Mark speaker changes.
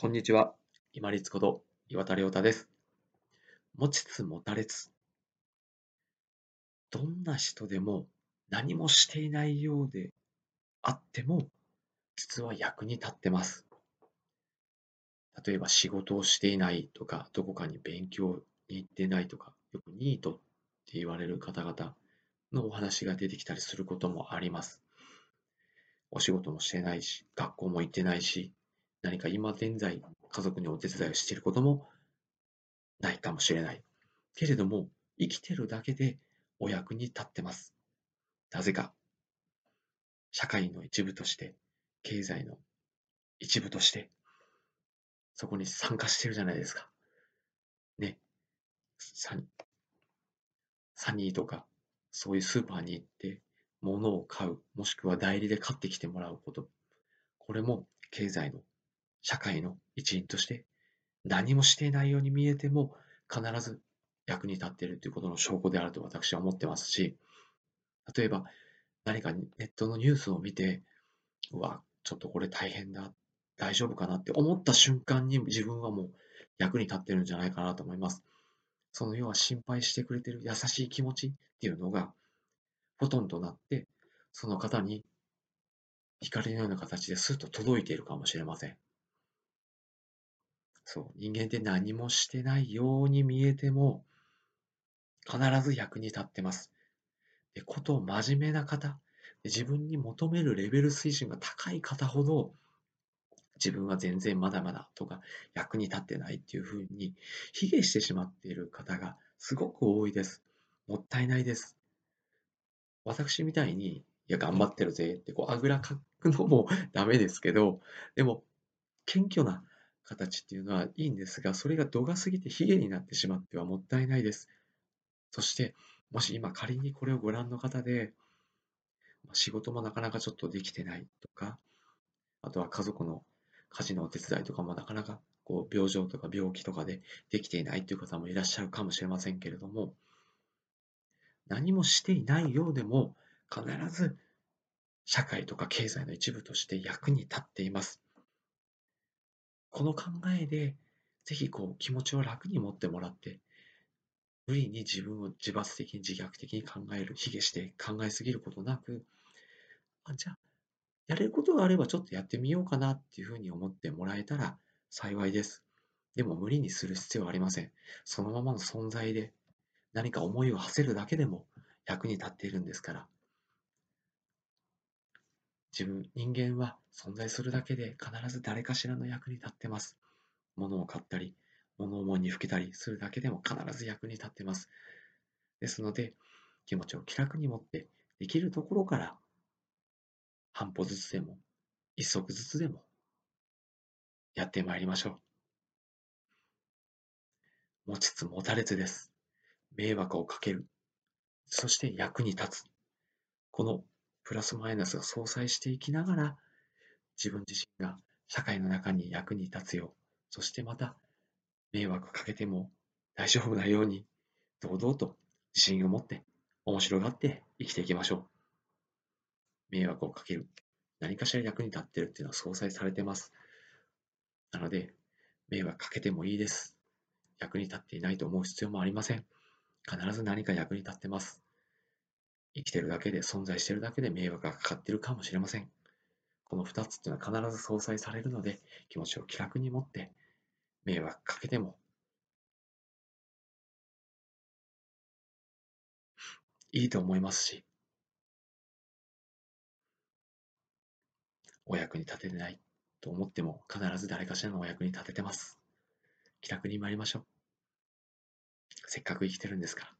Speaker 1: こんにちは。今立こと岩田亮太です。持ちつ持たれつ。どんな人でも何もしていないようであっても、実は役に立ってます。例えば仕事をしていないとか、どこかに勉強に行ってないとか、よくニートって言われる方々のお話が出てきたりすることもあります。お仕事もしてないし、学校も行ってないし、何か今現在家族にお手伝いをしていることもないかもしれない。けれども、生きてるだけでお役に立ってます。なぜか、社会の一部として、経済の一部として、そこに参加してるじゃないですか。ね。サニーとか、そういうスーパーに行って、物を買う、もしくは代理で買ってきてもらうこと。これも経済の、社会の一員として、何もしていないように見えても、必ず役に立っているということの証拠であると私は思ってますし、例えば何かネットのニュースを見て、うわ、ちょっとこれ大変だ、大丈夫かなって思った瞬間に自分はもう役に立ってるんじゃないかなと思います。その要は心配してくれてる優しい気持ちっていうのが、フォトンとなって、その方に光のような形ですっと届いているかもしれません。そう、人間って何もしてないように見えても、必ず役に立ってます。で、ことを真面目な方、自分に求めるレベル水準が高い方ほど、自分は全然まだまだとか役に立ってないっていうふうに卑下してしまっている方がすごく多いです。もったいないです。私みたいに、いや、頑張ってるぜってこうあぐらかくのも ダメですけど、でも、謙虚な形っていうのはいいんですが、それが度が過ぎて卑下になってしまってはもったいないです。そして、もし今仮にこれをご覧の方で、仕事もなかなかちょっとできてないとか、あとは家族の家事のお手伝いとかもなかなかこう病状とか病気とかでできていないという方もいらっしゃるかもしれませんけれども、何もしていないようでも必ず社会とか経済の一部として役に立っています。この考えで、ぜひこう気持ちを楽に持ってもらって、無理に自分を自発的に自虐的に考える、卑下して考えすぎることなく、あじゃあ、やれることがあればちょっとやってみようかなっていうふうに思ってもらえたら幸いです。でも無理にする必要はありません。そのままの存在で何か思いを馳せるだけでも役に立っているんですから。自分、人間は存在するだけで必ず誰かしらの役に立ってます。物を買ったり、物思いにふけたりするだけでも必ず役に立ってます。ですので、気持ちを気楽に持って、できるところから半歩ずつでも、一足ずつでも、やってまいりましょう。持ちつ持たれつです。迷惑をかける。そして役に立つ。このプラスマイナスが相殺していきながら、自分自身が社会の中に役に立つよう、そしてまた迷惑かけても大丈夫なように、堂々と自信を持って、面白がって生きていきましょう。迷惑をかける。何かしら役に立ってるっていうのは相殺されてます。なので、迷惑かけてもいいです。役に立っていないと思う必要もありません。必ず何か役に立ってます。生きてるだけで、存在してるだけで迷惑がかかってるかもしれません。この2つっていうのは必ず相殺されるので、気持ちを気楽に持って迷惑かけてもいいと思いますし、お役に立ててないと思っても必ず誰かしらのお役に立ててます。気楽に参りましょう。せっかく生きてるんですから。